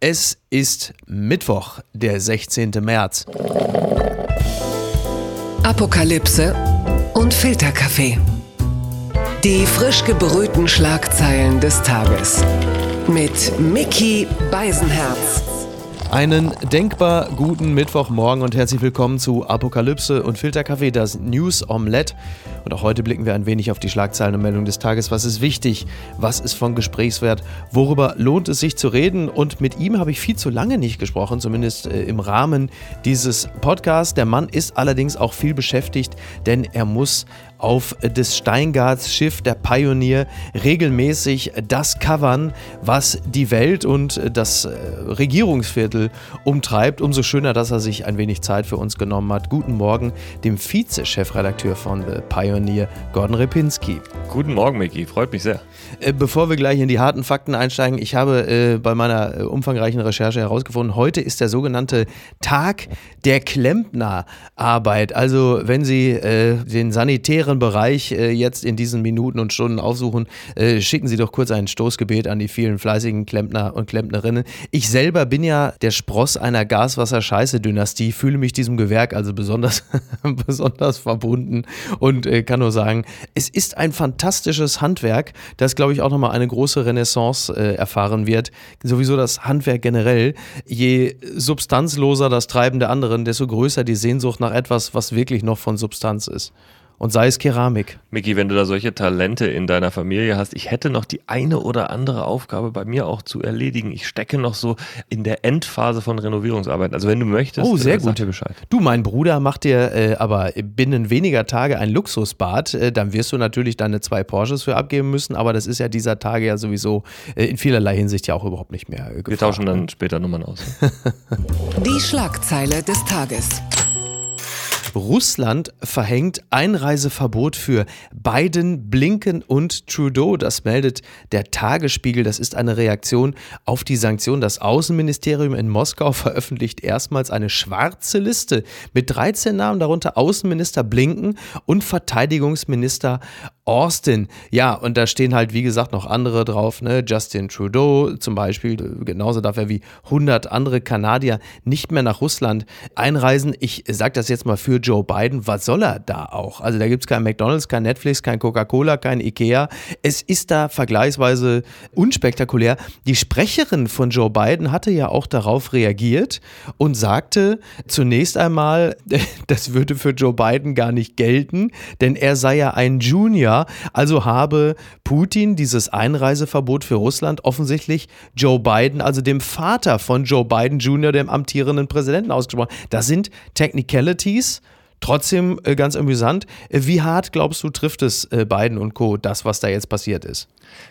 Es ist Mittwoch, der 16. März. Apokalypse und Filterkaffee. Die frisch gebrühten Schlagzeilen des Tages. Mit Mickey Beisenherz. Einen denkbar guten Mittwochmorgen und herzlich willkommen zu Apokalypse und Filterkaffee, das News Omelette. Und auch heute blicken wir ein wenig auf die Schlagzeilen und Meldungen des Tages. Was ist wichtig? Was ist von Gesprächswert? Worüber lohnt es sich zu reden? Und mit ihm habe ich viel zu lange nicht gesprochen, zumindest äh, im Rahmen dieses Podcasts. Der Mann ist allerdings auch viel beschäftigt, denn er muss auf des Steingarts Schiff der Pioneer regelmäßig das covern, was die Welt und das äh, Regierungsviertel umtreibt. Umso schöner, dass er sich ein wenig Zeit für uns genommen hat. Guten Morgen dem Vize-Chefredakteur von The Pioneer, Gordon Repinski. Guten Morgen, Micky. Freut mich sehr. Äh, bevor wir gleich in die harten Fakten einsteigen, ich habe äh, bei meiner äh, umfangreichen Recherche herausgefunden, heute ist der sogenannte Tag der Klempnerarbeit. Also wenn Sie äh, den sanitären Bereich äh, jetzt in diesen Minuten und Stunden aufsuchen, äh, schicken Sie doch kurz ein Stoßgebet an die vielen fleißigen Klempner und Klempnerinnen. Ich selber bin ja der Spross einer Gaswasser-Scheiße-Dynastie, fühle mich diesem Gewerk also besonders, besonders verbunden und kann nur sagen, es ist ein fantastisches Handwerk, das glaube ich, auch nochmal eine große Renaissance äh, erfahren wird. Sowieso das Handwerk generell. Je substanzloser das Treiben der anderen, desto größer die Sehnsucht nach etwas, was wirklich noch von Substanz ist und sei es Keramik. Miki, wenn du da solche Talente in deiner Familie hast, ich hätte noch die eine oder andere Aufgabe bei mir auch zu erledigen. Ich stecke noch so in der Endphase von Renovierungsarbeiten. Also wenn du möchtest, oh, sehr äh, gut. dir Bescheid. Du, mein Bruder macht dir äh, aber binnen weniger Tage ein Luxusbad. Äh, dann wirst du natürlich deine zwei Porsches für abgeben müssen, aber das ist ja dieser Tage ja sowieso äh, in vielerlei Hinsicht ja auch überhaupt nicht mehr. Gefragt. Wir tauschen dann später Nummern aus. die Schlagzeile des Tages. Russland verhängt Einreiseverbot für Biden, Blinken und Trudeau. Das meldet der Tagesspiegel. Das ist eine Reaktion auf die Sanktion. Das Außenministerium in Moskau veröffentlicht erstmals eine schwarze Liste mit 13 Namen, darunter Außenminister Blinken und Verteidigungsminister Austin. Ja, und da stehen halt, wie gesagt, noch andere drauf. Ne? Justin Trudeau zum Beispiel. Genauso darf er wie 100 andere Kanadier nicht mehr nach Russland einreisen. Ich sage das jetzt mal für Joe Biden. Was soll er da auch? Also da gibt es kein McDonald's, kein Netflix, kein Coca-Cola, kein Ikea. Es ist da vergleichsweise unspektakulär. Die Sprecherin von Joe Biden hatte ja auch darauf reagiert und sagte zunächst einmal, das würde für Joe Biden gar nicht gelten, denn er sei ja ein Junior also habe Putin dieses Einreiseverbot für Russland offensichtlich Joe Biden, also dem Vater von Joe Biden Jr., dem amtierenden Präsidenten, ausgesprochen. Das sind Technicalities. Trotzdem äh, ganz amüsant. Wie hart, glaubst du, trifft es äh, Biden und Co., das, was da jetzt passiert ist?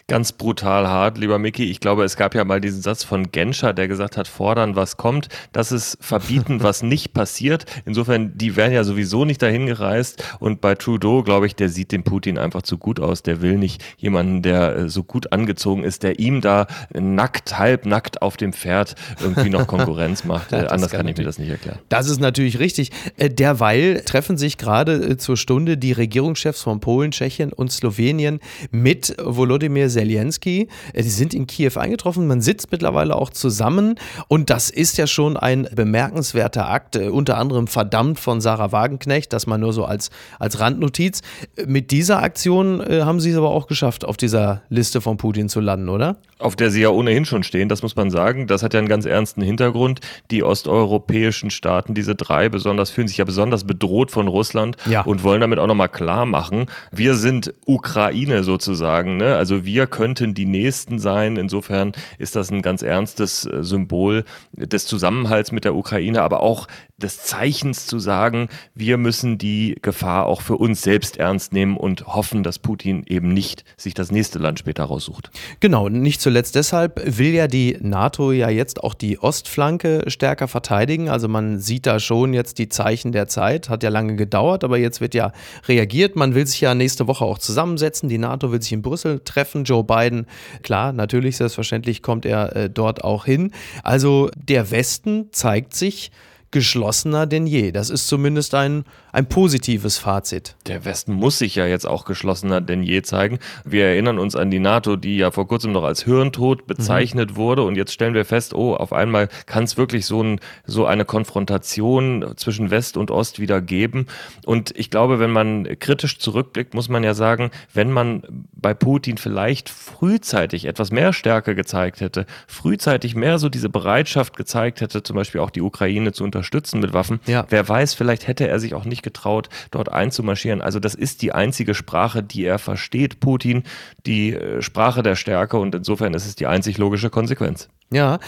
Ganz brutal hart, lieber Mickey. Ich glaube, es gab ja mal diesen Satz von Genscher, der gesagt hat, fordern, was kommt. Das ist verbieten, was nicht passiert. Insofern, die werden ja sowieso nicht dahin gereist. Und bei Trudeau, glaube ich, der sieht dem Putin einfach zu gut aus. Der will nicht jemanden, der äh, so gut angezogen ist, der ihm da nackt, halbnackt auf dem Pferd irgendwie noch Konkurrenz macht. ja, Anders kann, ich mir das nicht erklären. Das ist natürlich richtig. Äh, derweil treffen sich gerade äh, zur Stunde die Regierungschefs von Polen, Tschechien und Slowenien mit Volodymyr Volodymyr Zelensky. Äh, die sind in Kiew eingetroffen. Man sitzt mittlerweile auch zusammen. Und das ist ja schon ein bemerkenswerter Akt, äh, unter anderem verdammt von Sarah Wagenknecht, das mal nur so als, als Randnotiz. Äh, mit dieser Aktion haben sie es aber auch geschafft, auf dieser Liste von Putin zu landen, oder? Auf der sie ja ohnehin schon stehen, das muss man sagen. Das hat ja einen ganz ernsten Hintergrund. Die osteuropäischen Staaten, diese drei besonders, fühlen sich ja besonders bedroht von Russland ja. und wollen damit auch nochmal klar machen, wir sind Ukraine sozusagen. Ne? Also wir könnten die Nächsten sein. Insofern ist das ein ganz ernstes äh, Symbol des Zusammenhalts mit der Ukraine, aber auch des Zeichens zu sagen, wir müssen die Gefahr auch für uns selbst ernst nehmen und hoffen, dass Putin eben nicht sich das nächste Land später raussucht. Genau, nicht zuletzt deshalb will ja die NATO ja jetzt auch die Ostflanke stärker verteidigen. Also man sieht da schon jetzt die Zeichen der Zeit, hat ja lange gedauert, aber jetzt wird ja reagiert. Man will sich ja nächste Woche auch zusammensetzen. Die NATO will sich in Brüssel treffen. Joe Biden, klar, natürlich, selbstverständlich kommt er äh, dort auch hin. Also der Westen zeigt sich geschlossener denn je. Das ist zumindest ein, ein positives Fazit. Der Westen muss sich ja jetzt auch geschlossener denn je zeigen. Wir erinnern uns an die NATO, die ja vor kurzem noch als Hirntod bezeichnet mhm. wurde. Und jetzt stellen wir fest, oh, auf einmal kann es wirklich so, ein, so eine Konfrontation zwischen West und Ost wieder geben. Und ich glaube, wenn man kritisch zurückblickt, muss man ja sagen, wenn man bei Putin vielleicht frühzeitig etwas mehr Stärke gezeigt hätte, frühzeitig mehr so diese Bereitschaft gezeigt hätte, zum Beispiel auch die Ukraine zu unterstützen mit Waffen, ja. wer weiß, vielleicht hätte er sich auch nicht getraut, dort einzumarschieren. Also das ist die einzige Sprache, die er versteht, Putin, die äh, Sprache der Stärke und insofern ist es die einzig logische Konsequenz. Ja,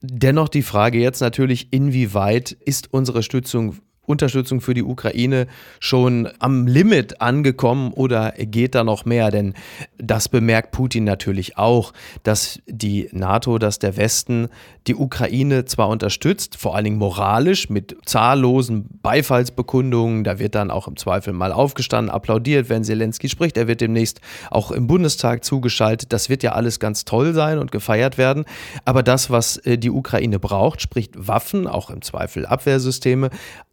dennoch die Frage jetzt natürlich, inwieweit ist unsere Stützung Unterstützung für die Ukraine schon am Limit angekommen oder geht da noch mehr? Denn das bemerkt Putin natürlich auch, dass die NATO, dass der Westen die Ukraine zwar unterstützt, vor allen Dingen moralisch mit zahllosen Beifallsbekundungen, da wird dann auch im Zweifel mal aufgestanden, applaudiert, wenn Zelensky spricht, er wird demnächst auch im Bundestag zugeschaltet, das wird ja alles ganz toll sein und gefeiert werden, aber das, was äh, die Ukraine braucht, sprich Waffen, auch im Zweifel Abwehrsysteme,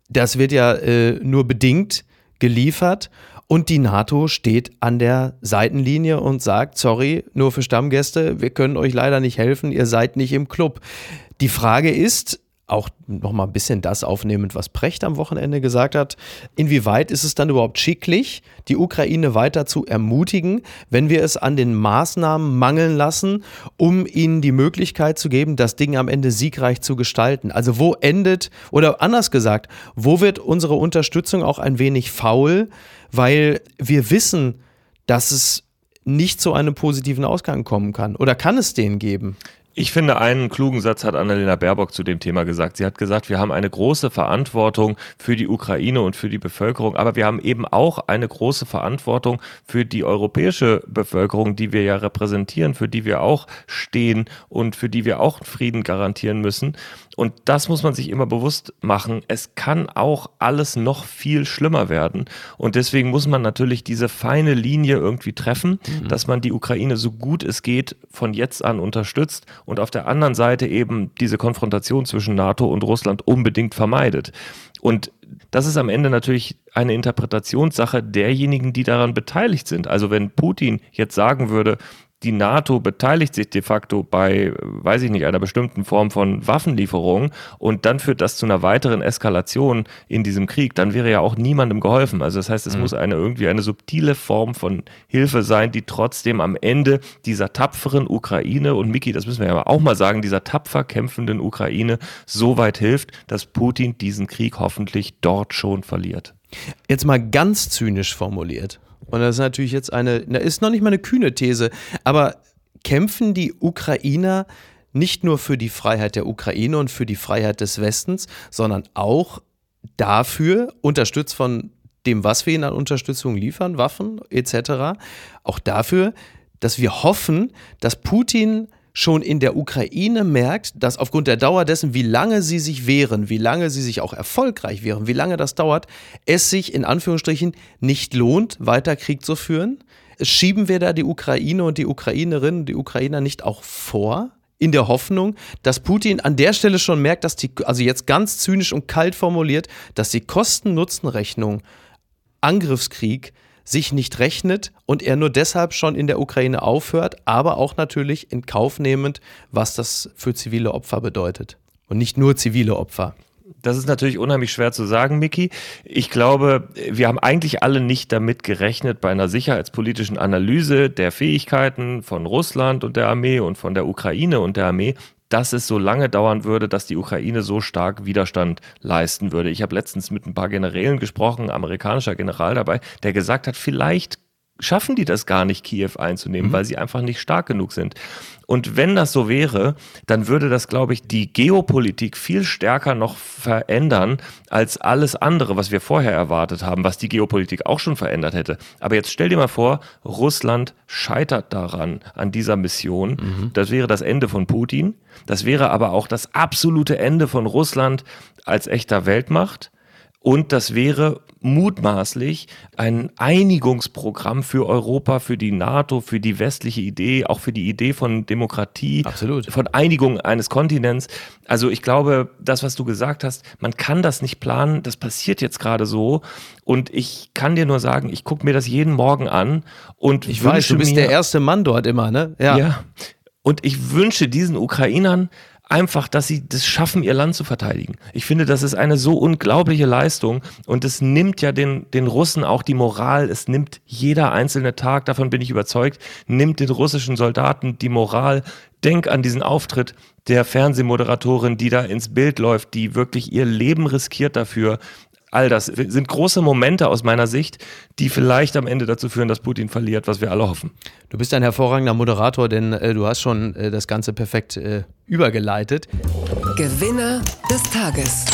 das wird ja äh, nur bedingt geliefert und die NATO steht an der Seitenlinie und sagt, sorry, nur für Stammgäste, wir können euch leider nicht helfen, ihr seid nicht im Club. Die Frage ist, auch nochmal ein bisschen das aufnehmend, was Precht am Wochenende gesagt hat. Inwieweit ist es dann überhaupt schicklich, die Ukraine weiter zu ermutigen, wenn wir es an den Maßnahmen mangeln lassen, um ihnen die Möglichkeit zu geben, das Ding am Ende siegreich zu gestalten? Also wo endet, oder anders gesagt, wo wird unsere Unterstützung auch ein wenig faul, weil wir wissen, dass es nicht zu einem positiven Ausgang kommen kann? Oder kann es den geben? Ich finde, einen klugen Satz hat Annalena Baerbock zu dem Thema gesagt. Sie hat gesagt, wir haben eine große Verantwortung für die Ukraine und für die Bevölkerung, aber wir haben eben auch eine große Verantwortung für die europäische Bevölkerung, die wir ja repräsentieren, für die wir auch stehen und für die wir auch Frieden garantieren müssen. Und das muss man sich immer bewusst machen. Es kann auch alles noch viel schlimmer werden. Und deswegen muss man natürlich diese feine Linie irgendwie treffen, mhm. dass man die Ukraine so gut es geht von jetzt an unterstützt und auf der anderen Seite eben diese Konfrontation zwischen NATO und Russland unbedingt vermeidet. Und das ist am Ende natürlich eine Interpretationssache derjenigen, die daran beteiligt sind. Also wenn Putin jetzt sagen würde, die NATO beteiligt sich de facto bei, weiß ich nicht, einer bestimmten Form von Waffenlieferung und dann führt das zu einer weiteren Eskalation in diesem Krieg, dann wäre ja auch niemandem geholfen. Also das heißt, es mhm. muss eine irgendwie eine subtile Form von Hilfe sein, die trotzdem am Ende dieser tapferen Ukraine und Miki, das müssen wir ja auch mal sagen, dieser tapfer kämpfenden Ukraine so weit hilft, dass Putin diesen Krieg hoffentlich dort schon verliert. Jetzt mal ganz zynisch formuliert. Und das ist natürlich jetzt eine, das ist noch nicht mal eine kühne These, aber kämpfen die Ukrainer nicht nur für die Freiheit der Ukraine und für die Freiheit des Westens, sondern auch dafür, unterstützt von dem, was wir ihnen an Unterstützung liefern, Waffen etc., auch dafür, dass wir hoffen, dass Putin schon in der Ukraine merkt, dass aufgrund der Dauer dessen, wie lange sie sich wehren, wie lange sie sich auch erfolgreich wehren, wie lange das dauert, es sich in Anführungsstrichen nicht lohnt, weiter Krieg zu führen. Schieben wir da die Ukraine und die Ukrainerinnen, die Ukrainer nicht auch vor? in der Hoffnung, dass Putin an der Stelle schon merkt, dass die, also jetzt ganz zynisch und kalt formuliert, dass die Kosten-Nutzen-Rechnung Angriffskrieg sich nicht rechnet und er nur deshalb schon in der Ukraine aufhört, aber auch natürlich in Kauf nehmend, was das für zivile Opfer bedeutet. Und nicht nur zivile Opfer. Das ist natürlich unheimlich schwer zu sagen, Miki. Ich glaube, wir haben eigentlich alle nicht damit gerechnet, bei einer sicherheitspolitischen Analyse der Fähigkeiten von Russland und der Armee und von der Ukraine und der Armee, dass es so lange dauern würde, dass die Ukraine so stark Widerstand leisten würde. Ich habe letztens mit ein paar Generälen gesprochen, amerikanischer General dabei, der gesagt hat, vielleicht schaffen die das gar nicht, Kiew einzunehmen, mhm. weil sie einfach nicht stark genug sind. Und wenn das so wäre, dann würde das, glaube ich, die Geopolitik viel stärker noch verändern als alles andere, was wir vorher erwartet haben, was die Geopolitik auch schon verändert hätte. Aber jetzt stell dir mal vor, Russland scheitert daran, an dieser Mission. Mhm. Das wäre das Ende von Putin. Das wäre aber auch das absolute Ende von Russland als echter Weltmacht. Und das wäre mutmaßlich ein Einigungsprogramm für Europa, für die NATO, für die westliche Idee, auch für die Idee von Demokratie, Absolut. von Einigung eines Kontinents. Also ich glaube, das, was du gesagt hast, man kann das nicht planen, das passiert jetzt gerade so. Und ich kann dir nur sagen, ich gucke mir das jeden Morgen an und ich weiß, du bist der erste Mann dort immer, ne? Ja. ja. Und ich wünsche diesen Ukrainern einfach, dass sie das schaffen, ihr Land zu verteidigen. Ich finde, das ist eine so unglaubliche Leistung und es nimmt ja den, den Russen auch die Moral, es nimmt jeder einzelne Tag, davon bin ich überzeugt, nimmt den russischen Soldaten die Moral. Denk an diesen Auftritt der Fernsehmoderatorin, die da ins Bild läuft, die wirklich ihr Leben riskiert dafür, all das sind große Momente aus meiner Sicht, die vielleicht am Ende dazu führen, dass Putin verliert, was wir alle hoffen. Du bist ein hervorragender Moderator, denn äh, du hast schon äh, das Ganze perfekt äh, übergeleitet. Gewinner des Tages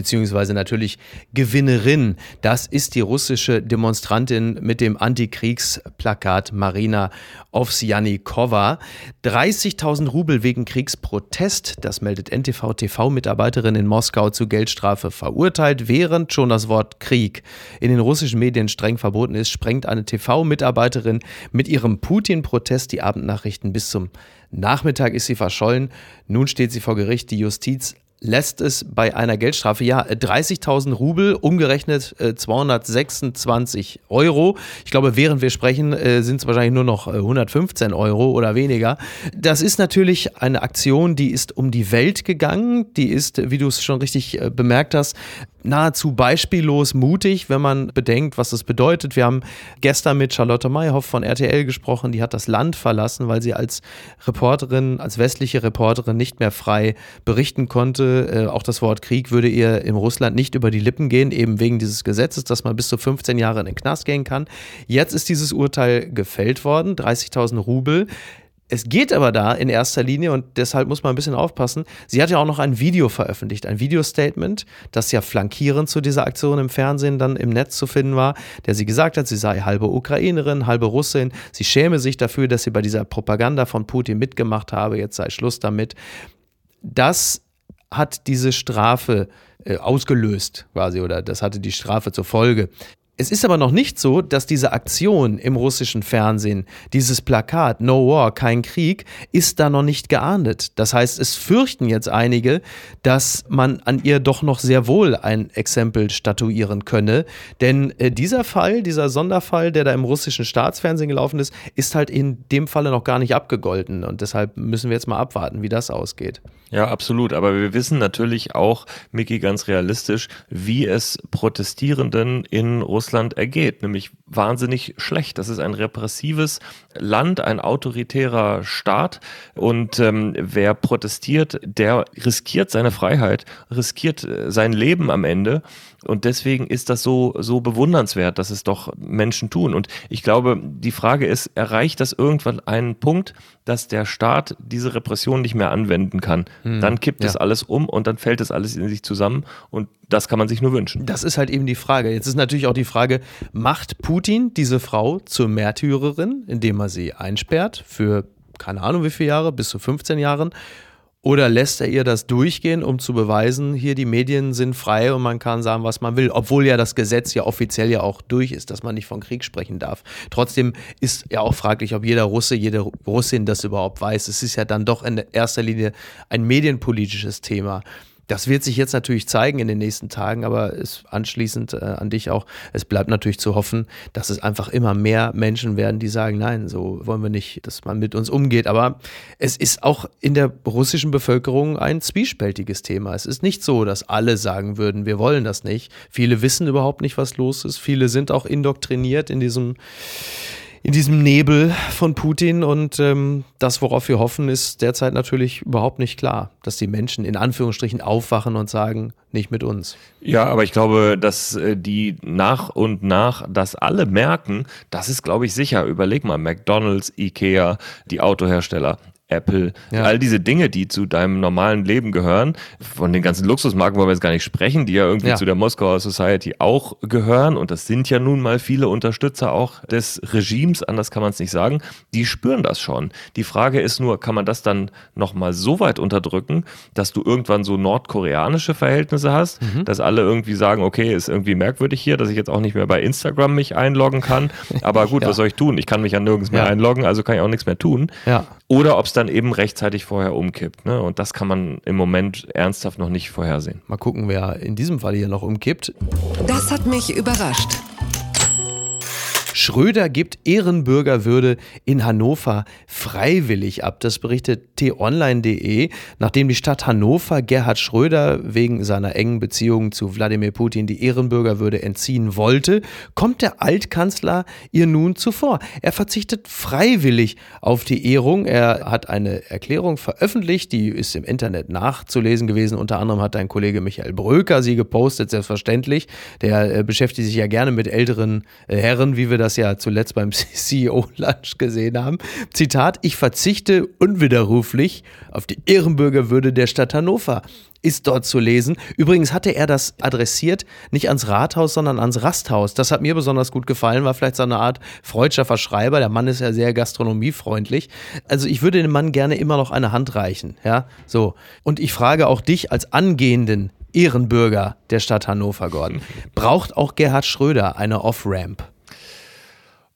beziehungsweise natürlich Gewinnerin. Das ist die russische Demonstrantin mit dem Antikriegsplakat Marina Ovsjanikova. 30.000 Rubel wegen Kriegsprotest, das meldet NTV TV-Mitarbeiterin in Moskau zu Geldstrafe verurteilt, während schon das Wort Krieg in den russischen Medien streng verboten ist, sprengt eine TV-Mitarbeiterin mit ihrem Putin-Protest die Abendnachrichten bis zum Nachmittag ist sie verschollen. Nun steht sie vor Gericht. Die Justiz lässt es bei einer Geldstrafe, ja, 30.000 Rubel, umgerechnet äh, 226 Euro. Ich glaube, während wir sprechen, äh, sind es wahrscheinlich nur noch 115 äh, Euro oder weniger. Das ist natürlich eine Aktion, die ist um die Welt gegangen. Die ist, wie du es schon richtig äh, bemerkt hast, nahezu beispiellos mutig, wenn man bedenkt, was das bedeutet. Wir haben gestern mit Charlotte Mayhoff von RTL gesprochen, die hat das Land verlassen, weil sie als Reporterin, als westliche Reporterin nicht mehr frei berichten konnte. Äh, auch das Wort Krieg würde ihr in Russland nicht über die Lippen gehen, eben wegen dieses Gesetzes, dass man bis zu 15 Jahre in den Knast gehen kann. Jetzt ist dieses Urteil gefällt worden, 30.000 Rubel. Es geht aber da in erster Linie und deshalb muss man ein bisschen aufpassen. Sie hat ja auch noch ein Video veröffentlicht, ein Videostatement, das ja flankierend zu dieser Aktion im Fernsehen dann im Netz zu finden war, der sie gesagt hat, sie sei halbe Ukrainerin, halbe Russin. Sie schäme sich dafür, dass sie bei dieser Propaganda von Putin mitgemacht habe. Jetzt sei Schluss damit. Das hat diese Strafe äh, ausgelöst, quasi, oder das hatte die Strafe zur Folge. Es ist aber noch nicht so, dass diese Aktion im russischen Fernsehen, dieses Plakat No War, kein Krieg, ist da noch nicht geahndet. Das heißt, es fürchten jetzt einige, dass man an ihr doch noch sehr wohl ein Exempel statuieren könne. Denn äh, dieser Fall, dieser Sonderfall, der da im russischen Staatsfernsehen gelaufen ist, ist halt in dem Falle noch gar nicht abgegolten. Und deshalb müssen wir jetzt mal abwarten, wie das ausgeht. Ja, absolut. Aber wir wissen natürlich auch, Miki, ganz realistisch, wie es Protestierenden in Russland ergeht. Nämlich wahnsinnig schlecht. Das ist ein repressives Land, ein autoritärer Staat. Und ähm, wer protestiert, der riskiert seine Freiheit, riskiert äh, sein Leben am Ende. Und deswegen ist das so, so bewundernswert, dass es doch Menschen tun. Und ich glaube, die Frage ist, erreicht das irgendwann einen Punkt, dass der Staat diese Repression nicht mehr anwenden kann? Hm, dann kippt ja. es alles um und dann fällt es alles in sich zusammen. Und das kann man sich nur wünschen. Das ist halt eben die Frage. Jetzt ist natürlich auch die Frage, macht Putin diese Frau zur Märtyrerin, indem er sie einsperrt für keine Ahnung wie viele Jahre, bis zu 15 Jahren? Oder lässt er ihr das durchgehen, um zu beweisen, hier die Medien sind frei und man kann sagen, was man will, obwohl ja das Gesetz ja offiziell ja auch durch ist, dass man nicht von Krieg sprechen darf. Trotzdem ist ja auch fraglich, ob jeder Russe, jede Russin das überhaupt weiß. Es ist ja dann doch in erster Linie ein medienpolitisches Thema. Das wird sich jetzt natürlich zeigen in den nächsten Tagen, aber es, anschließend äh, an dich auch, es bleibt natürlich zu hoffen, dass es einfach immer mehr Menschen werden, die sagen, nein, so wollen wir nicht, dass man mit uns umgeht. Aber es ist auch in der russischen Bevölkerung ein zwiespältiges Thema. Es ist nicht so, dass alle sagen würden, wir wollen das nicht. Viele wissen überhaupt nicht, was los ist. Viele sind auch indoktriniert in diesem in diesem Nebel von Putin. Und ähm, das, worauf wir hoffen, ist derzeit natürlich überhaupt nicht klar, dass die Menschen in Anführungsstrichen aufwachen und sagen, nicht mit uns. Ja, aber ich glaube, dass äh, die nach und nach das alle merken, das ist, glaube ich, sicher. Überleg mal, McDonald's, Ikea, die Autohersteller Apple, ja. all diese Dinge, die zu deinem normalen Leben gehören, von den ganzen Luxusmarken wollen wir jetzt gar nicht sprechen, die ja irgendwie ja. zu der Moskauer Society auch gehören und das sind ja nun mal viele Unterstützer auch des Regimes, anders kann man es nicht sagen, die spüren das schon. Die Frage ist nur, kann man das dann nochmal so weit unterdrücken, dass du irgendwann so nordkoreanische Verhältnisse hast, mhm. dass alle irgendwie sagen, okay, ist irgendwie merkwürdig hier, dass ich jetzt auch nicht mehr bei Instagram mich einloggen kann, aber gut, ja. was soll ich tun? Ich kann mich ja nirgends mehr einloggen, also kann ich auch nichts mehr tun. Oder ob es dann eben rechtzeitig vorher umkippt. Ne? Und das kann man im Moment ernsthaft noch nicht vorhersehen. Mal gucken, wer in diesem Fall hier noch umkippt. Das hat mich überrascht. Schröder gibt Ehrenbürgerwürde in Hannover freiwillig ab. Das berichtet t-online.de, nachdem die Stadt Hannover Gerhard Schröder wegen seiner engen Beziehungen zu Wladimir Putin die Ehrenbürgerwürde entziehen wollte, kommt der Altkanzler ihr nun zuvor. Er verzichtet freiwillig auf die Ehrung. Er hat eine Erklärung veröffentlicht, die ist im Internet nachzulesen gewesen. Unter anderem hat ein Kollege Michael Bröker sie gepostet, selbstverständlich. Der äh, beschäftigt sich ja gerne mit älteren äh, Herren, wie wir das das ja zuletzt beim CEO-Lunch gesehen haben. Zitat, ich verzichte unwiderruflich auf die Ehrenbürgerwürde der Stadt Hannover ist dort zu lesen. Übrigens hatte er das adressiert nicht ans Rathaus, sondern ans Rasthaus. Das hat mir besonders gut gefallen, war vielleicht so eine Art freudscher Verschreiber. Der Mann ist ja sehr gastronomiefreundlich. Also ich würde dem Mann gerne immer noch eine Hand reichen, ja, so. Und ich frage auch dich als angehenden Ehrenbürger der Stadt Hannover, Gordon. Braucht auch Gerhard Schröder eine Off-Ramp?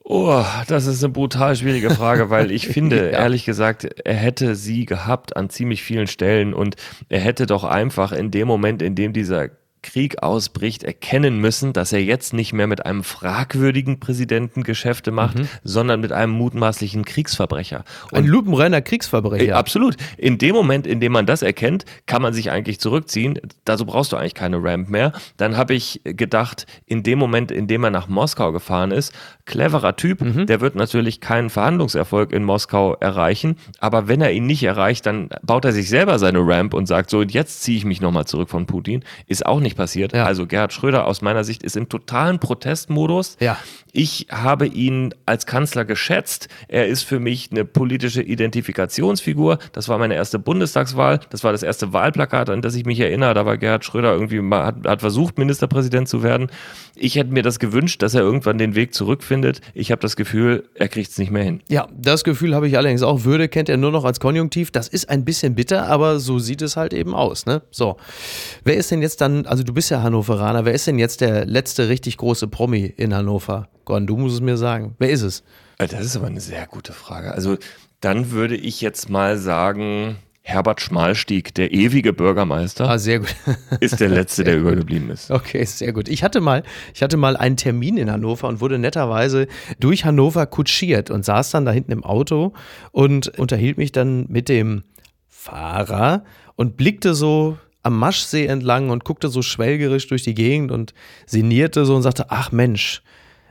Oh, das ist eine brutal schwierige Frage, weil ich finde, ja. ehrlich gesagt, er hätte sie gehabt an ziemlich vielen Stellen und er hätte doch einfach in dem Moment, in dem dieser Krieg ausbricht, erkennen müssen, dass er jetzt nicht mehr mit einem fragwürdigen Präsidenten Geschäfte macht, mhm. sondern mit einem mutmaßlichen Kriegsverbrecher. Und Ein lupenreiner Kriegsverbrecher. Äh, absolut. In dem Moment, in dem man das erkennt, kann man sich eigentlich zurückziehen. Dazu brauchst du eigentlich keine Ramp mehr. Dann habe ich gedacht, in dem Moment, in dem er nach Moskau gefahren ist, cleverer Typ, mhm. der wird natürlich keinen Verhandlungserfolg in Moskau erreichen, aber wenn er ihn nicht erreicht, dann baut er sich selber seine Ramp und sagt so, und jetzt ziehe ich mich nochmal zurück von Putin. Ist auch nicht nicht passiert. Ja. Also Gerhard Schröder aus meiner Sicht ist im totalen Protestmodus. Ja. Ich habe ihn als Kanzler geschätzt. Er ist für mich eine politische Identifikationsfigur. Das war meine erste Bundestagswahl. Das war das erste Wahlplakat, an das ich mich erinnere. Da war Gerhard Schröder irgendwie mal, hat, hat versucht, Ministerpräsident zu werden. Ich hätte mir das gewünscht, dass er irgendwann den Weg zurückfindet. Ich habe das Gefühl, er kriegt es nicht mehr hin. Ja, das Gefühl habe ich allerdings auch. Würde kennt er nur noch als Konjunktiv. Das ist ein bisschen bitter, aber so sieht es halt eben aus. Ne? So, wer ist denn jetzt dann, also du bist ja Hannoveraner, wer ist denn jetzt der letzte richtig große Promi in Hannover? Gordon, du musst es mir sagen. Wer ist es? Äh, das ist aber eine sehr gute Frage. Also dann würde ich jetzt mal sagen, Herbert Schmalstieg, der ewige Bürgermeister, ah, sehr gut. ist der letzte, der übergeblieben ist. Okay, sehr gut. Ich hatte mal, ich hatte mal einen Termin in Hannover und wurde netterweise durch Hannover kutschiert und saß dann da hinten im Auto und unterhielt mich dann mit dem Fahrer und blickte so am Maschsee entlang und guckte so schwelgerisch durch die Gegend und sinnierte so und sagte, ach Mensch,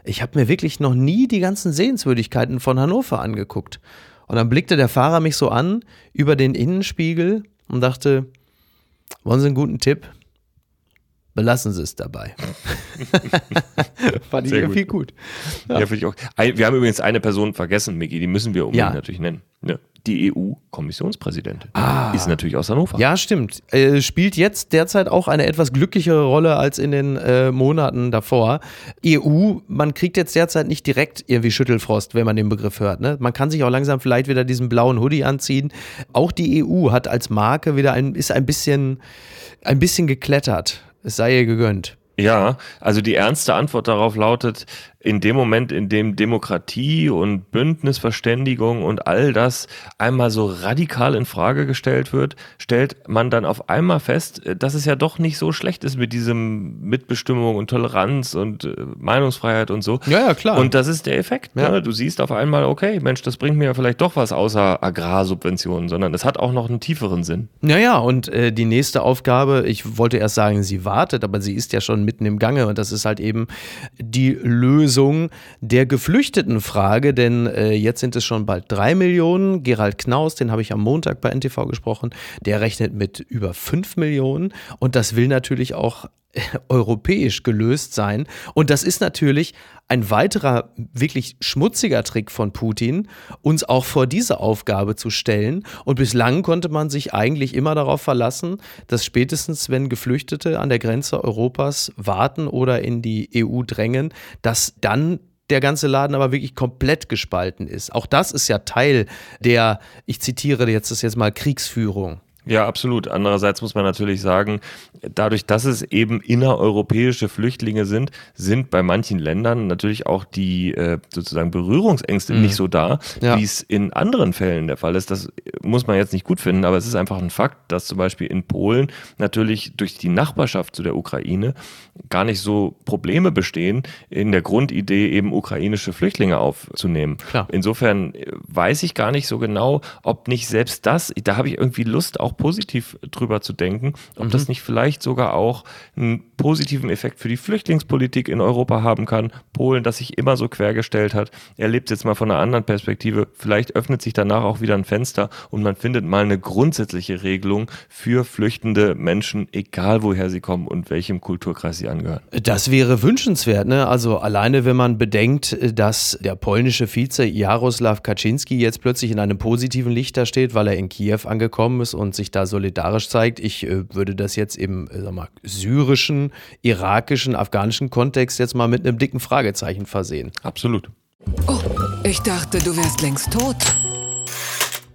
ich habe mir wirklich noch nie die ganzen Sehenswürdigkeiten von Hannover angeguckt. Und dann blickte der Fahrer mich so an über den Innenspiegel und dachte, wollen Sie einen guten Tipp? Belassen Sie es dabei. Fand ich irgendwie gut. gut. Ja, ja finde ich auch. Wir haben übrigens eine Person vergessen, Miki, die müssen wir unbedingt ja. natürlich nennen. Ja die EU-Kommissionspräsidentin. Ah. Ist natürlich aus Hannover. Ja, stimmt. Äh, spielt jetzt derzeit auch eine etwas glücklichere Rolle als in den äh, Monaten davor. EU, man kriegt jetzt derzeit nicht direkt irgendwie Schüttelfrost, wenn man den Begriff hört. Ne? Man kann sich auch langsam vielleicht wieder diesen blauen Hoodie anziehen. Auch die EU hat als Marke wieder ein, ist ein bisschen, ein bisschen geklettert. Es sei ihr gegönnt. Ja, also die ernste Antwort darauf lautet, in dem Moment, in dem Demokratie und Bündnisverständigung und all das einmal so radikal in Frage gestellt wird, stellt man dann auf einmal fest, dass es ja doch nicht so schlecht ist mit diesem Mitbestimmung und Toleranz und äh, Meinungsfreiheit und so. Ja, ja, klar. Und das ist der Effekt. Ja. Ne? Du siehst auf einmal, okay, Mensch, das bringt mir ja vielleicht doch was außer Agrarsubventionen, sondern es hat auch noch einen tieferen Sinn. Naja, und äh, die nächste Aufgabe, ich wollte erst sagen, sie wartet, aber sie ist ja schon mitten im Gange und das ist halt eben die Lösung Lösung der Geflüchtetenfrage, denn äh, jetzt sind es schon bald drei Millionen. Gerald Knaus, den habe ich am Montag bei NTV gesprochen, der rechnet mit über fünf Millionen und das will natürlich auch europäisch gelöst sein. Und das ist natürlich ein weiterer wirklich schmutziger Trick von Putin, uns auch vor diese Aufgabe zu stellen. Und bislang konnte man sich eigentlich immer darauf verlassen, dass spätestens, wenn Geflüchtete an der Grenze Europas warten oder in die EU drängen, dass dann der ganze Laden aber wirklich komplett gespalten ist. Auch das ist ja Teil der, ich zitiere jetzt das jetzt mal, Kriegsführung. Ja, absolut. Andererseits muss man natürlich sagen, dadurch, dass es eben innereuropäische Flüchtlinge sind, sind bei manchen Ländern natürlich auch die äh, sozusagen Berührungsängste mhm. nicht so da, ja. wie es in anderen Fällen der Fall ist. Das muss man jetzt nicht gut finden, aber es ist einfach ein Fakt, dass zum Beispiel in Polen natürlich durch die Nachbarschaft zu der Ukraine gar nicht so Probleme bestehen, in der Grundidee eben ukrainische Flüchtlinge aufzunehmen. Klar. Insofern weiß ich gar nicht so genau, ob nicht selbst das, da habe ich irgendwie Lust auch positiv drüber zu denken, ob mhm. das nicht vielleicht sogar auch einen positiven Effekt für die Flüchtlingspolitik in Europa haben kann. Polen, das sich immer so quergestellt hat, erlebt jetzt mal von einer anderen Perspektive. Vielleicht öffnet sich danach auch wieder ein Fenster und man findet mal eine grundsätzliche Regelung für flüchtende Menschen, egal woher sie kommen und welchem Kulturkreis sie angehören. Das wäre wünschenswert. Ne? Also alleine, wenn man bedenkt, dass der polnische Vize Jaroslaw Kaczynski jetzt plötzlich in einem positiven Licht da steht, weil er in Kiew angekommen ist und sich da solidarisch zeigt. Ich äh, würde das jetzt im äh, sag mal, syrischen, irakischen, afghanischen Kontext jetzt mal mit einem dicken Fragezeichen versehen. Absolut. Oh, ich dachte, du wärst längst tot.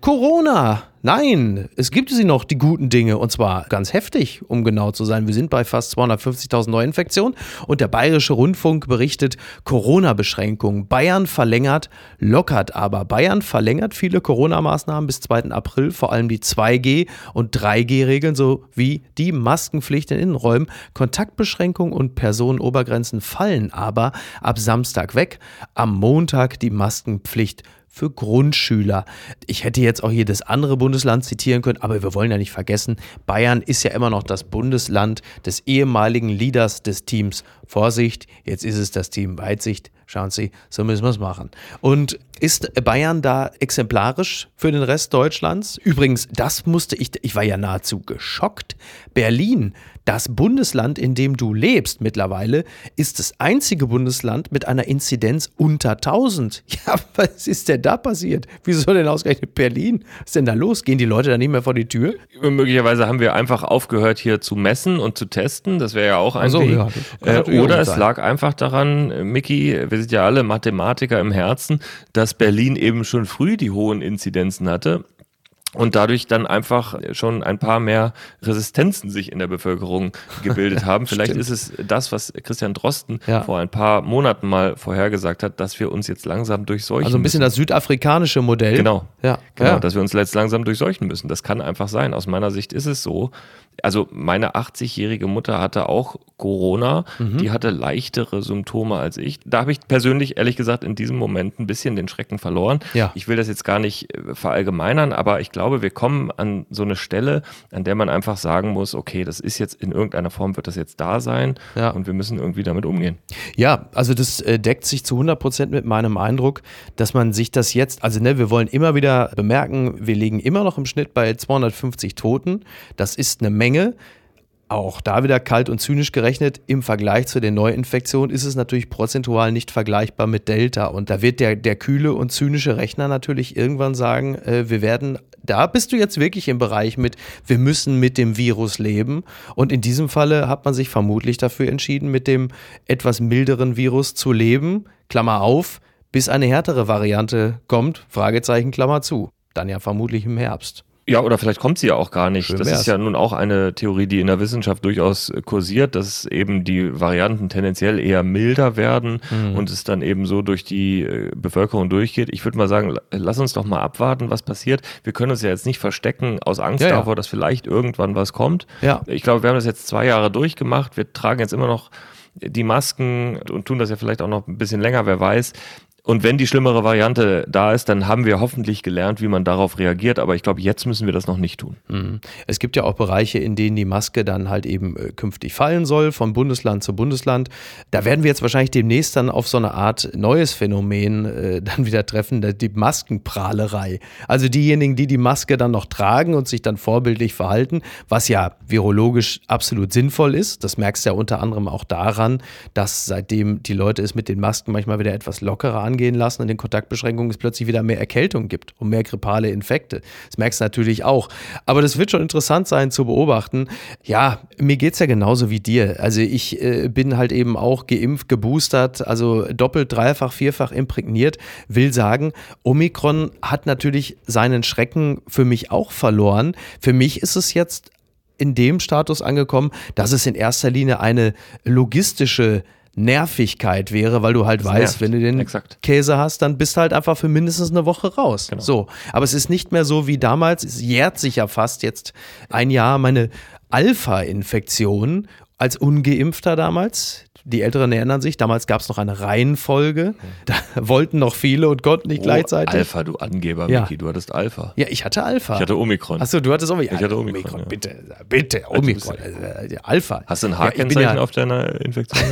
Corona. Nein, es gibt sie noch, die guten Dinge, und zwar ganz heftig, um genau zu sein. Wir sind bei fast 250.000 Neuinfektionen und der Bayerische Rundfunk berichtet Corona-Beschränkungen. Bayern verlängert, lockert aber. Bayern verlängert viele Corona-Maßnahmen bis 2. April, vor allem die 2G- und 3G-Regeln sowie die Maskenpflicht in Innenräumen. Kontaktbeschränkungen und Personenobergrenzen fallen aber ab Samstag weg. Am Montag die Maskenpflicht für Grundschüler. Ich hätte jetzt auch hier das andere Bundesland zitieren können, aber wir wollen ja nicht vergessen, Bayern ist ja immer noch das Bundesland des ehemaligen Leaders des Teams. Vorsicht, jetzt ist es das Team Weitsicht. Schauen Sie, so müssen wir es machen. Und ist Bayern da exemplarisch für den Rest Deutschlands? Übrigens, das musste ich, ich war ja nahezu geschockt. Berlin das Bundesland, in dem du lebst mittlerweile, ist das einzige Bundesland mit einer Inzidenz unter 1000. Ja, was ist denn da passiert? Wieso denn ausgerechnet Berlin? Was ist denn da los? Gehen die Leute da nicht mehr vor die Tür? Möglicherweise haben wir einfach aufgehört, hier zu messen und zu testen. Das wäre ja auch ein so, Weg. Ja, äh, oder es lag einfach daran, Mickey, wir sind ja alle Mathematiker im Herzen, dass Berlin eben schon früh die hohen Inzidenzen hatte und dadurch dann einfach schon ein paar mehr Resistenzen sich in der Bevölkerung gebildet haben. Vielleicht ist es das, was Christian Drosten ja. vor ein paar Monaten mal vorhergesagt hat, dass wir uns jetzt langsam durchseuchen Also ein bisschen müssen. das südafrikanische Modell. Genau. Ja. Genau, ja. dass wir uns jetzt langsam durchseuchen müssen. Das kann einfach sein. Aus meiner Sicht ist es so, also meine 80-jährige Mutter hatte auch Corona, mhm. die hatte leichtere Symptome als ich. Da habe ich persönlich ehrlich gesagt in diesem Moment ein bisschen den Schrecken verloren. Ja. Ich will das jetzt gar nicht äh, verallgemeinern, aber ich glaube, wir kommen an so eine Stelle, an der man einfach sagen muss, okay, das ist jetzt in irgendeiner Form wird das jetzt da sein ja. und wir müssen irgendwie damit umgehen. Ja, also das äh, deckt sich zu 100 Prozent mit meinem Eindruck, dass man sich das jetzt, also ne, wir wollen immer wieder bemerken, wir liegen immer noch im Schnitt bei 250 Toten. Das ist eine Menge Menge. Auch da wieder kalt und zynisch gerechnet, im Vergleich zu den Neuinfektionen ist es natürlich prozentual nicht vergleichbar mit Delta. Und da wird der, der kühle und zynische Rechner natürlich irgendwann sagen, äh, wir werden, da bist du jetzt wirklich im Bereich mit, wir müssen mit dem Virus leben. Und in diesem Falle hat man sich vermutlich dafür entschieden, mit dem etwas milderen Virus zu leben, Klammer auf, bis eine härtere Variante kommt, Fragezeichen, Klammer zu. Dann ja vermutlich im Herbst. Ja, oder vielleicht kommt sie ja auch gar nicht. Schön das ist ja nun auch eine Theorie, die in der Wissenschaft durchaus kursiert, dass eben die Varianten tendenziell eher milder werden mhm. und es dann eben so durch die äh, Bevölkerung durchgeht. Ich würde mal sagen, lass uns doch mal abwarten, was passiert. Wir können uns ja jetzt nicht verstecken aus Angst ja, davor, ja. dass vielleicht irgendwann was kommt. Ja. Ich glaube, wir haben das jetzt zwei Jahre durchgemacht. Wir tragen jetzt immer noch die Masken und tun das ja vielleicht auch noch ein bisschen länger, wer weiß. Und wenn die schlimmere Variante da ist, dann haben wir hoffentlich gelernt, wie man darauf reagiert. Aber ich glaube, jetzt müssen wir das noch nicht tun. Mhm. Es gibt ja auch Bereiche, in denen die Maske dann halt eben äh, künftig fallen soll, von Bundesland zu Bundesland. Da werden wir jetzt wahrscheinlich demnächst dann auf so eine Art neues Phänomen äh, dann wieder treffen, die Maskenprahlerei. Also diejenigen, die die Maske dann noch tragen und sich dann vorbildlich verhalten, was ja virologisch absolut sinnvoll ist. Das merkst du ja unter anderem auch daran, dass seitdem die Leute es mit den Masken manchmal wieder etwas lockerer angehen, angehen lassen und den Kontaktbeschränkungen es plötzlich wieder mehr Erkältung gibt und mehr grippale Infekte. Das merkst du natürlich auch. Aber das wird schon interessant sein zu beobachten. Ja, mir geht es ja genauso wie dir. Also ich äh, bin halt eben auch geimpft, geboostert, also doppelt, dreifach, vierfach imprägniert. Will sagen, Omikron hat natürlich seinen Schrecken für mich auch verloren. Für mich ist es jetzt in dem Status angekommen, dass es in erster Linie eine logistische Nervigkeit wäre, weil du halt das weißt, nervt. wenn du den Exakt. Käse hast, dann bist du halt einfach für mindestens eine Woche raus. Genau. So. Aber es ist nicht mehr so wie damals. Es jährt sich ja fast jetzt ein Jahr meine Alpha-Infektion als Ungeimpfter damals die Älteren erinnern sich, damals gab es noch eine Reihenfolge. Da wollten noch viele und konnten nicht oh, gleichzeitig. Alpha, du Angeber, ja. Miki, du hattest Alpha. Ja, ich hatte Alpha. Ich hatte Omikron. Achso, du hattest Omikron. Ich hatte Omikron. Omikron ja. Bitte, bitte, Omikron. Also, Alpha. Hast du ein H-Kennzeichen ja, auf deiner Infektion?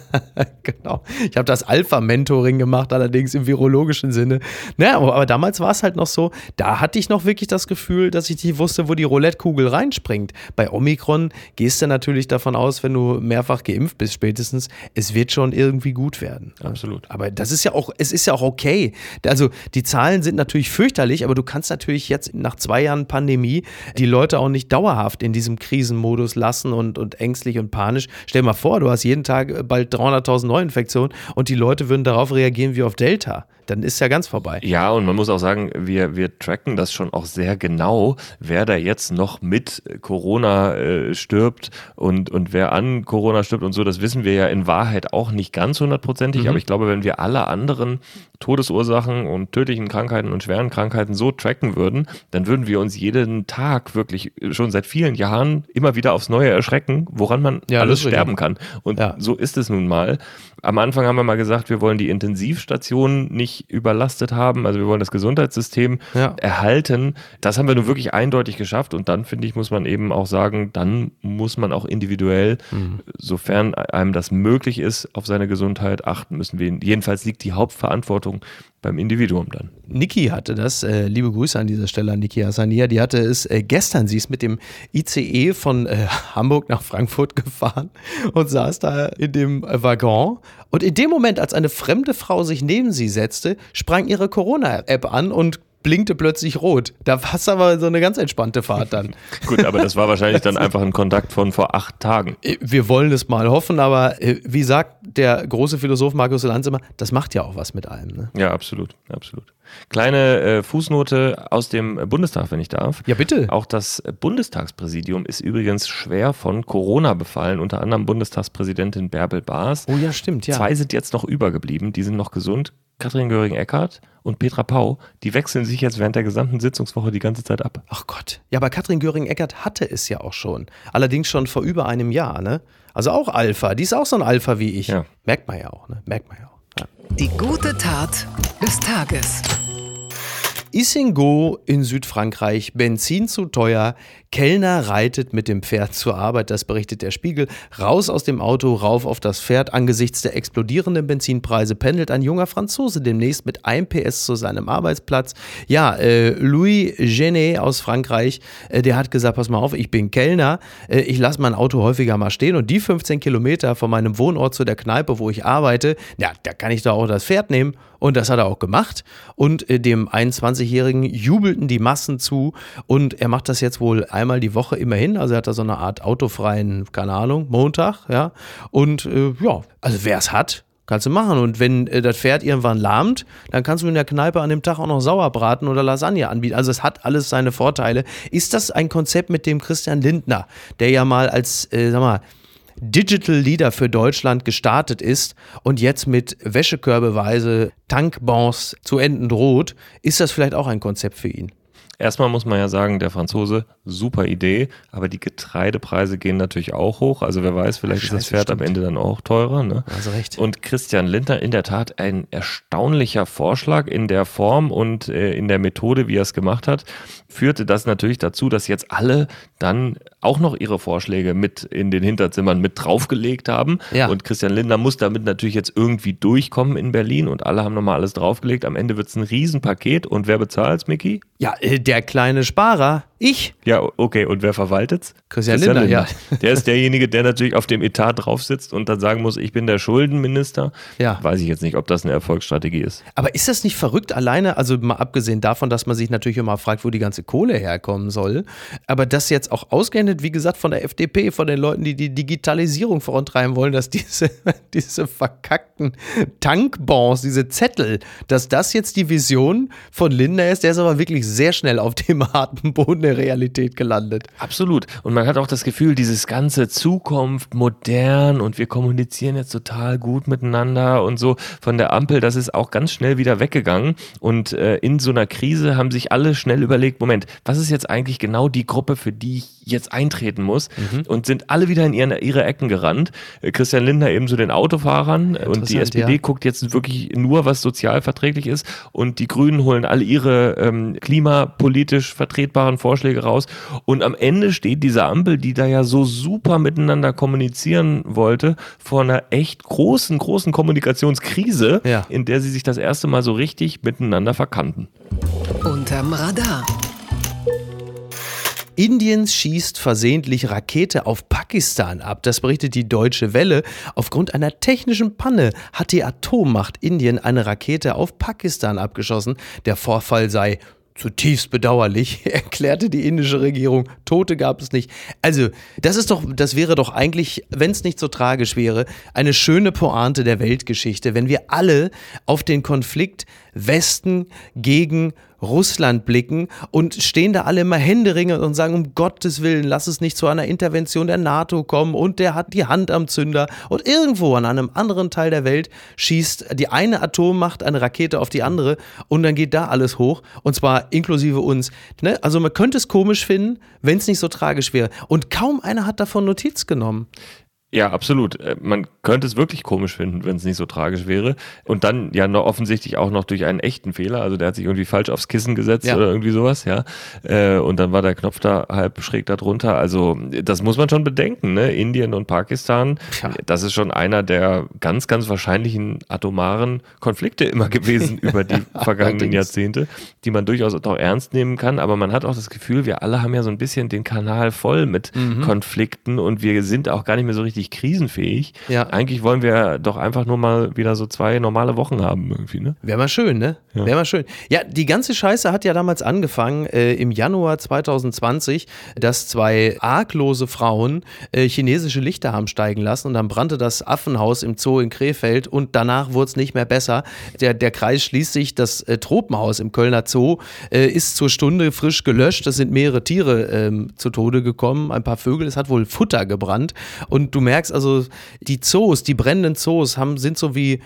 genau. Ich habe das Alpha-Mentoring gemacht, allerdings im virologischen Sinne. Naja, aber damals war es halt noch so, da hatte ich noch wirklich das Gefühl, dass ich nicht wusste, wo die Roulette-Kugel reinspringt. Bei Omikron gehst du natürlich davon aus, wenn du mehrfach geimpft bist, spätestens, es wird schon irgendwie gut werden. Absolut. Aber das ist ja auch, es ist ja auch okay. Also die Zahlen sind natürlich fürchterlich, aber du kannst natürlich jetzt nach zwei Jahren Pandemie die Leute auch nicht dauerhaft in diesem Krisenmodus lassen und, und ängstlich und panisch. Stell dir mal vor, du hast jeden Tag bald 300.000 Neuinfektionen und die Leute würden darauf reagieren wie auf Delta dann ist ja ganz vorbei. Ja, und man muss auch sagen, wir, wir tracken das schon auch sehr genau, wer da jetzt noch mit Corona äh, stirbt und, und wer an Corona stirbt und so. Das wissen wir ja in Wahrheit auch nicht ganz hundertprozentig, mhm. aber ich glaube, wenn wir alle anderen Todesursachen und tödlichen Krankheiten und schweren Krankheiten so tracken würden, dann würden wir uns jeden Tag wirklich schon seit vielen Jahren immer wieder aufs Neue erschrecken, woran man ja, alles sterben kann. Und ja. so ist es nun mal. Am Anfang haben wir mal gesagt, wir wollen die Intensivstationen nicht überlastet haben. Also wir wollen das Gesundheitssystem ja. erhalten. Das haben wir nun wirklich eindeutig geschafft. Und dann, finde ich, muss man eben auch sagen, dann muss man auch individuell, mhm. sofern einem das möglich ist, auf seine Gesundheit achten müssen. Wir, jedenfalls liegt die Hauptverantwortung beim Individuum dann. Niki hatte das, äh, liebe Grüße an dieser Stelle an Niki Hassania, die hatte es äh, gestern, sie ist mit dem ICE von äh, Hamburg nach Frankfurt gefahren und saß da in dem Waggon und in dem Moment, als eine fremde Frau sich neben sie setzte, sprang ihre Corona-App an und blinkte plötzlich rot. Da war es aber so eine ganz entspannte Fahrt dann. Gut, aber das war wahrscheinlich dann einfach ein Kontakt von vor acht Tagen. Äh, wir wollen es mal hoffen, aber äh, wie sagt der große Philosoph Markus Lanz immer, das macht ja auch was mit allem. Ne? Ja, absolut, absolut. Kleine äh, Fußnote aus dem Bundestag, wenn ich darf. Ja, bitte. Auch das Bundestagspräsidium ist übrigens schwer von Corona befallen, unter anderem Bundestagspräsidentin Bärbel Baas. Oh ja, stimmt, ja. Zwei sind jetzt noch übergeblieben, die sind noch gesund. Katrin Göring-Eckardt und Petra Pau, die wechseln sich jetzt während der gesamten Sitzungswoche die ganze Zeit ab. Ach Gott. Ja, aber Katrin Göring-Eckardt hatte es ja auch schon. Allerdings schon vor über einem Jahr, ne? Also auch Alpha. Die ist auch so ein Alpha wie ich. Ja. Merkt man ja auch, ne? Merkt man ja auch. Ja. Die gute Tat des Tages. Issingo in Südfrankreich, Benzin zu teuer, Kellner reitet mit dem Pferd zur Arbeit, das berichtet der Spiegel. Raus aus dem Auto, rauf auf das Pferd. Angesichts der explodierenden Benzinpreise pendelt ein junger Franzose demnächst mit 1 PS zu seinem Arbeitsplatz. Ja, äh, Louis Genet aus Frankreich, äh, der hat gesagt, pass mal auf, ich bin Kellner, äh, ich lasse mein Auto häufiger mal stehen und die 15 Kilometer von meinem Wohnort zu der Kneipe, wo ich arbeite, ja, da kann ich da auch das Pferd nehmen. Und das hat er auch gemacht. Und äh, dem 21-Jährigen jubelten die Massen zu. Und er macht das jetzt wohl einmal die Woche immerhin. Also er hat da so eine Art autofreien, keine Ahnung, Montag, ja. Und äh, ja, also wer es hat, Kannst du machen. Und wenn äh, das Pferd irgendwann lahmt, dann kannst du in der Kneipe an dem Tag auch noch Sauerbraten oder Lasagne anbieten. Also es hat alles seine Vorteile. Ist das ein Konzept mit dem Christian Lindner, der ja mal als, äh, sag mal, Digital Leader für Deutschland gestartet ist und jetzt mit Wäschekörbeweise Tankbons zu enden droht, ist das vielleicht auch ein Konzept für ihn? Erstmal muss man ja sagen, der Franzose, super Idee, aber die Getreidepreise gehen natürlich auch hoch. Also wer weiß, vielleicht Scheiße, ist das Pferd stimmt. am Ende dann auch teurer. Ne? Also recht. Und Christian Lindner in der Tat ein erstaunlicher Vorschlag in der Form und äh, in der Methode, wie er es gemacht hat, führte das natürlich dazu, dass jetzt alle dann auch noch ihre Vorschläge mit in den Hinterzimmern mit draufgelegt haben. Ja. Und Christian Lindner muss damit natürlich jetzt irgendwie durchkommen in Berlin und alle haben nochmal alles draufgelegt. Am Ende wird es ein Riesenpaket und wer bezahlt es, Micky? Ja, äh, der kleine Sparer. Ich? Ja, okay. Und wer verwaltet's? Christian, Christian Lindner, Lindner, ja. Der ist derjenige, der natürlich auf dem Etat drauf sitzt und dann sagen muss, ich bin der Schuldenminister. Ja. Weiß ich jetzt nicht, ob das eine Erfolgsstrategie ist. Aber ist das nicht verrückt alleine? Also mal abgesehen davon, dass man sich natürlich immer fragt, wo die ganze Kohle herkommen soll. Aber das jetzt auch ausgerechnet, wie gesagt, von der FDP, von den Leuten, die die Digitalisierung vorantreiben wollen, dass diese, diese verkackten Tankbons, diese Zettel, dass das jetzt die Vision von Lindner ist, der ist aber wirklich sehr schnell auf dem harten Boden der Realität gelandet. Absolut. Und man hat auch das Gefühl, dieses ganze Zukunft, modern und wir kommunizieren jetzt total gut miteinander und so von der Ampel, das ist auch ganz schnell wieder weggegangen. Und äh, in so einer Krise haben sich alle schnell überlegt, Moment, was ist jetzt eigentlich genau die Gruppe, für die ich jetzt eintreten muss? Mhm. Und sind alle wieder in ihren, ihre Ecken gerannt. Äh, Christian Lindner eben zu den Autofahrern und die SPD ja. guckt jetzt wirklich nur, was sozialverträglich ist und die Grünen holen alle ihre ähm, klimapolitisch vertretbaren Vorschläge raus. Und am Ende steht diese Ampel, die da ja so super miteinander kommunizieren wollte, vor einer echt großen, großen Kommunikationskrise, ja. in der sie sich das erste Mal so richtig miteinander verkannten. Unterm Radar. Indiens schießt versehentlich Rakete auf Pakistan ab. Das berichtet die Deutsche Welle. Aufgrund einer technischen Panne hat die Atommacht Indien eine Rakete auf Pakistan abgeschossen. Der Vorfall sei zutiefst bedauerlich, erklärte die indische Regierung. Tote gab es nicht. Also, das ist doch, das wäre doch eigentlich, wenn es nicht so tragisch wäre, eine schöne Pointe der Weltgeschichte, wenn wir alle auf den Konflikt Westen gegen Russland blicken und stehen da alle immer händeringend und sagen, um Gottes Willen, lass es nicht zu einer Intervention der NATO kommen und der hat die Hand am Zünder und irgendwo an einem anderen Teil der Welt schießt die eine Atommacht eine Rakete auf die andere und dann geht da alles hoch und zwar inklusive uns. Ne? Also man könnte es komisch finden, wenn es nicht so tragisch wäre und kaum einer hat davon Notiz genommen. Ja, absolut. Äh, man könnte es wirklich komisch finden, wenn es nicht so tragisch wäre. Und dann ja noch offensichtlich auch noch durch einen echten Fehler. Also der hat sich irgendwie falsch aufs Kissen gesetzt ja. oder irgendwie sowas, ja. Äh, und dann war der Knopf da halb schräg darunter. Also das muss man schon bedenken, ne? Indien und Pakistan, ja. das ist schon einer der ganz, ganz wahrscheinlichen atomaren Konflikte immer gewesen über die vergangenen Jahrzehnte, die man durchaus auch ernst nehmen kann. Aber man hat auch das Gefühl, wir alle haben ja so ein bisschen den Kanal voll mit mhm. Konflikten und wir sind auch gar nicht mehr so richtig richtig krisenfähig. Ja. Eigentlich wollen wir doch einfach nur mal wieder so zwei normale Wochen haben irgendwie, ne? Wäre mal schön, ne? Ja. Wäre mal schön. Ja, die ganze Scheiße hat ja damals angefangen äh, im Januar 2020, dass zwei arglose Frauen äh, chinesische Lichter haben steigen lassen und dann brannte das Affenhaus im Zoo in Krefeld und danach wurde es nicht mehr besser. Der, der Kreis schließt sich, das äh, Tropenhaus im Kölner Zoo äh, ist zur Stunde frisch gelöscht. Es sind mehrere Tiere ähm, zu Tode gekommen, ein paar Vögel. Es hat wohl Futter gebrannt und du merkst also, die Zoos, die brennenden Zoos haben, sind so wie,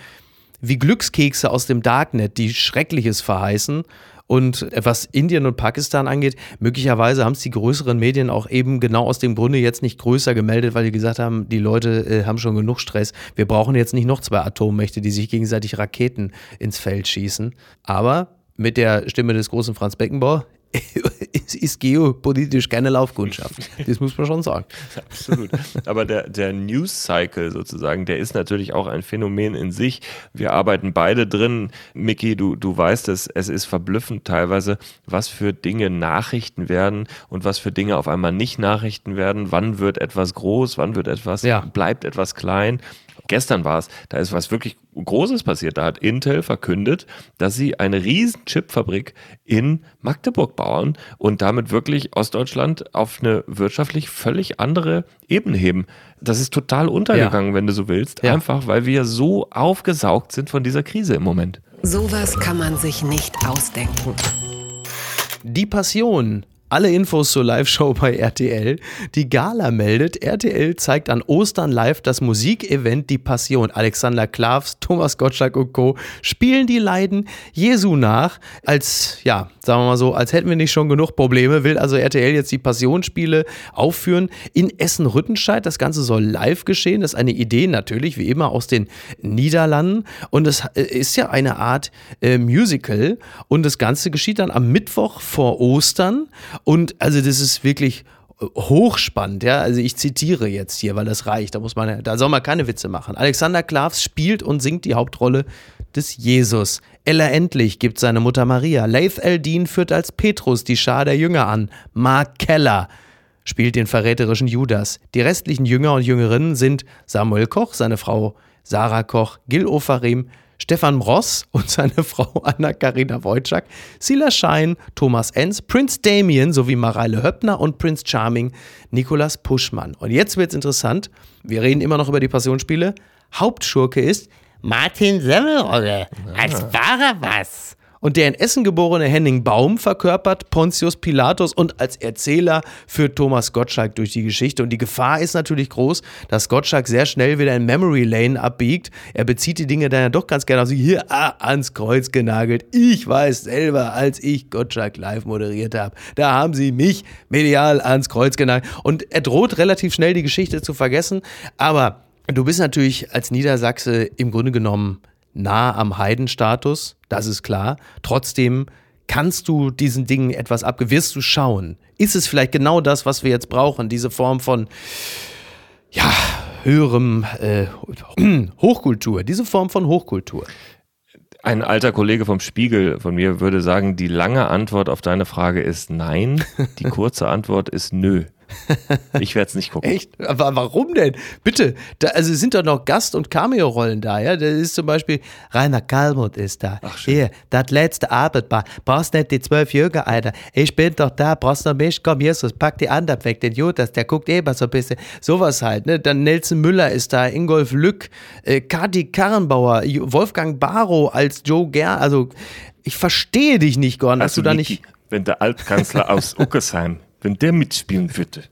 wie Glückskekse aus dem Darknet, die Schreckliches verheißen. Und was Indien und Pakistan angeht, möglicherweise haben es die größeren Medien auch eben genau aus dem Grunde jetzt nicht größer gemeldet, weil die gesagt haben, die Leute äh, haben schon genug Stress. Wir brauchen jetzt nicht noch zwei Atommächte, die sich gegenseitig Raketen ins Feld schießen. Aber mit der Stimme des großen Franz Beckenbauer, es ist geopolitisch keine Laufkundschaft. Das muss man schon sagen. Absolut. Aber der, der News-Cycle sozusagen, der ist natürlich auch ein Phänomen in sich. Wir arbeiten beide drin. Miki, du, du weißt es, es ist verblüffend teilweise, was für Dinge Nachrichten werden und was für Dinge auf einmal nicht Nachrichten werden. Wann wird etwas groß, wann wird etwas, ja. bleibt etwas klein gestern war es, da ist was wirklich Großes passiert. Da hat Intel verkündet, dass sie eine riesen Chipfabrik in Magdeburg bauen und damit wirklich Ostdeutschland auf eine wirtschaftlich völlig andere Ebene heben. Das ist total untergegangen, ja. wenn du so willst. Ja. Einfach, weil wir so aufgesaugt sind von dieser Krise im Moment. Sowas kann man sich nicht ausdenken. Die Passion alle Infos zur Live-Show bei RTL. Die Gala meldet, RTL zeigt an Ostern live das Musikevent Die Passion. Alexander Klavs, Thomas Gottschalk und Co. spielen die Leiden Jesu nach als, ja, sagen wir mal so, als hätten wir nicht schon genug Probleme, will also RTL jetzt die Passionsspiele aufführen in Essen-Rüttenscheid. Das Ganze soll live geschehen. Das ist eine Idee natürlich, wie immer, aus den Niederlanden. Und es äh, ist ja eine Art äh, Musical. Und das Ganze geschieht dann am Mittwoch vor Ostern. Und also das ist wirklich hochspannend, ja. Also ich zitiere jetzt hier, weil das reicht. Da muss man, da soll man keine Witze machen. Alexander Klavs spielt und singt die Hauptrolle des Jesus. Ella Endlich gibt seine Mutter Maria. Laith Eldin führt als Petrus die Schar der Jünger an. Mark Keller spielt den verräterischen Judas. Die restlichen Jünger und Jüngerinnen sind Samuel Koch, seine Frau Sarah Koch, Gil Ofarim, Stefan Ross und seine Frau Anna-Karina Wojcik, Silas Schein, Thomas Enz, Prince Damien sowie Mareile Höppner und Prince Charming Nikolas Puschmann. Und jetzt wird's interessant. Wir reden immer noch über die Passionsspiele. Hauptschurke ist Martin Semmelrogge als wahrer was. Und der in Essen geborene Henning Baum verkörpert Pontius Pilatus und als Erzähler führt Thomas Gottschalk durch die Geschichte. Und die Gefahr ist natürlich groß, dass Gottschalk sehr schnell wieder in Memory Lane abbiegt. Er bezieht die Dinge dann ja doch ganz gerne auf sich. Hier ah, ans Kreuz genagelt. Ich weiß selber, als ich Gottschalk live moderiert habe, da haben sie mich medial ans Kreuz genagelt. Und er droht relativ schnell die Geschichte zu vergessen. Aber du bist natürlich als Niedersachse im Grunde genommen nah am Heidenstatus, das ist klar. Trotzdem kannst du diesen Dingen etwas ab, wirst du schauen. Ist es vielleicht genau das, was wir jetzt brauchen, diese Form von, ja, höherem äh, Hochkultur, diese Form von Hochkultur? Ein alter Kollege vom Spiegel von mir würde sagen, die lange Antwort auf deine Frage ist nein, die kurze Antwort ist nö. Ich werde es nicht gucken. Echt? Aber warum denn? Bitte, da, also sind doch noch Gast- und Cameo-Rollen da, ja? Da ist zum Beispiel Rainer Kalmuth ist da. Ach, schön. Hier, das letzte Abend, brauchst nicht die zwölf Jünger, Alter. Ich bin doch da, brauchst noch mich, komm, Jesus, pack die anderen weg, den Judas, der guckt eh mal so ein bisschen. Sowas halt, ne? Dann Nelson Müller ist da, Ingolf Lück, äh, Kati Karrenbauer, Wolfgang Barrow als Joe Ger, also ich verstehe dich nicht, Gordon, dass also, du da Niki, nicht... Wenn der Altkanzler aus Uckersheim wenn der mitspielen würde,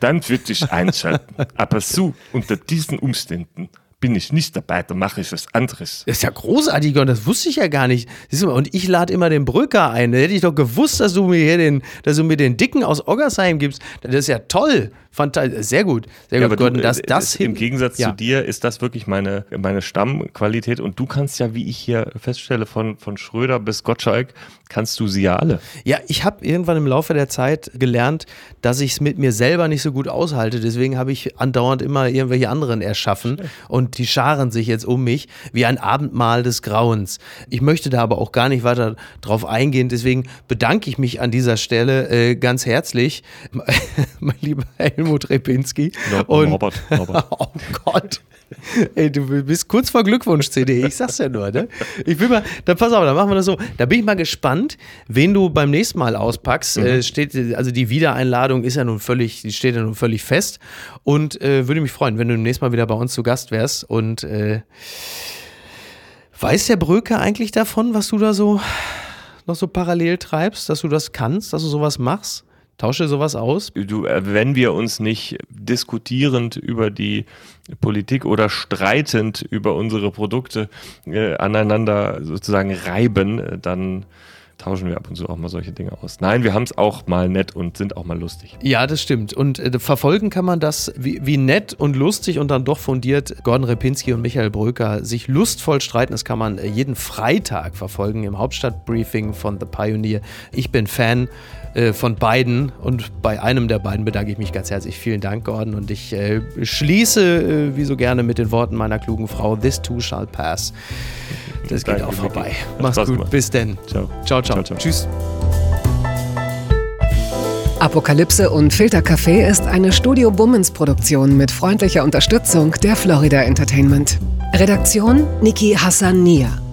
dann würde ich einschalten. Aber so, unter diesen Umständen, bin ich nicht dabei, dann mache ich was anderes. Das ist ja großartig und das wusste ich ja gar nicht. Und ich lade immer den Brücker ein. Da hätte ich doch gewusst, dass du mir hier den, dass du mir den Dicken aus Oggersheim gibst. Das ist ja toll. Fantastisch. Sehr gut. Sehr ja, gut, Gordon. Das, das Im Gegensatz ja. zu dir ist das wirklich meine, meine Stammqualität. Und du kannst ja, wie ich hier feststelle, von, von Schröder bis Gottschalk, kannst du sie ja alle. Ja, ich habe irgendwann im Laufe der Zeit gelernt, dass ich es mit mir selber nicht so gut aushalte. Deswegen habe ich andauernd immer irgendwelche anderen erschaffen. Und und die scharen sich jetzt um mich wie ein Abendmahl des Grauens. Ich möchte da aber auch gar nicht weiter drauf eingehen, deswegen bedanke ich mich an dieser Stelle äh, ganz herzlich, mein lieber Helmut Repinski. Ja, und, Robert, Robert. oh Gott. Ey, du bist kurz vor Glückwunsch-CD, ich sag's ja nur, ne? Ich will mal, dann pass auf, dann machen wir das so. Da bin ich mal gespannt, wen du beim nächsten Mal auspackst. Mhm. Äh, steht, also die Wiedereinladung ist ja nun völlig, die steht ja nun völlig fest. Und äh, würde mich freuen, wenn du nächstes Mal wieder bei uns zu Gast wärst. Und äh, weiß der Bröker eigentlich davon, was du da so noch so parallel treibst, dass du das kannst, dass du sowas machst? Tausche sowas aus? Du, äh, wenn wir uns nicht diskutierend über die Politik oder streitend über unsere Produkte äh, aneinander sozusagen reiben, äh, dann tauschen wir ab und zu auch mal solche Dinge aus. Nein, wir haben es auch mal nett und sind auch mal lustig. Ja, das stimmt. Und äh, verfolgen kann man das, wie, wie, nett und lustig und dann doch fundiert Gordon Repinski und Michael Bröker sich lustvoll streiten. Das kann man äh, jeden Freitag verfolgen im Hauptstadtbriefing von The Pioneer. Ich bin Fan von beiden und bei einem der beiden bedanke ich mich ganz herzlich. Vielen Dank, Gordon. Und ich äh, schließe, äh, wie so gerne, mit den Worten meiner klugen Frau: This too shall pass. Das geht auch vorbei. Mach's gut. Gemacht. Bis denn. Ciao. Ciao, ciao. ciao, ciao. Tschüss. Apokalypse und Filtercafé ist eine Studio Bummens Produktion mit freundlicher Unterstützung der Florida Entertainment. Redaktion Niki Hassania.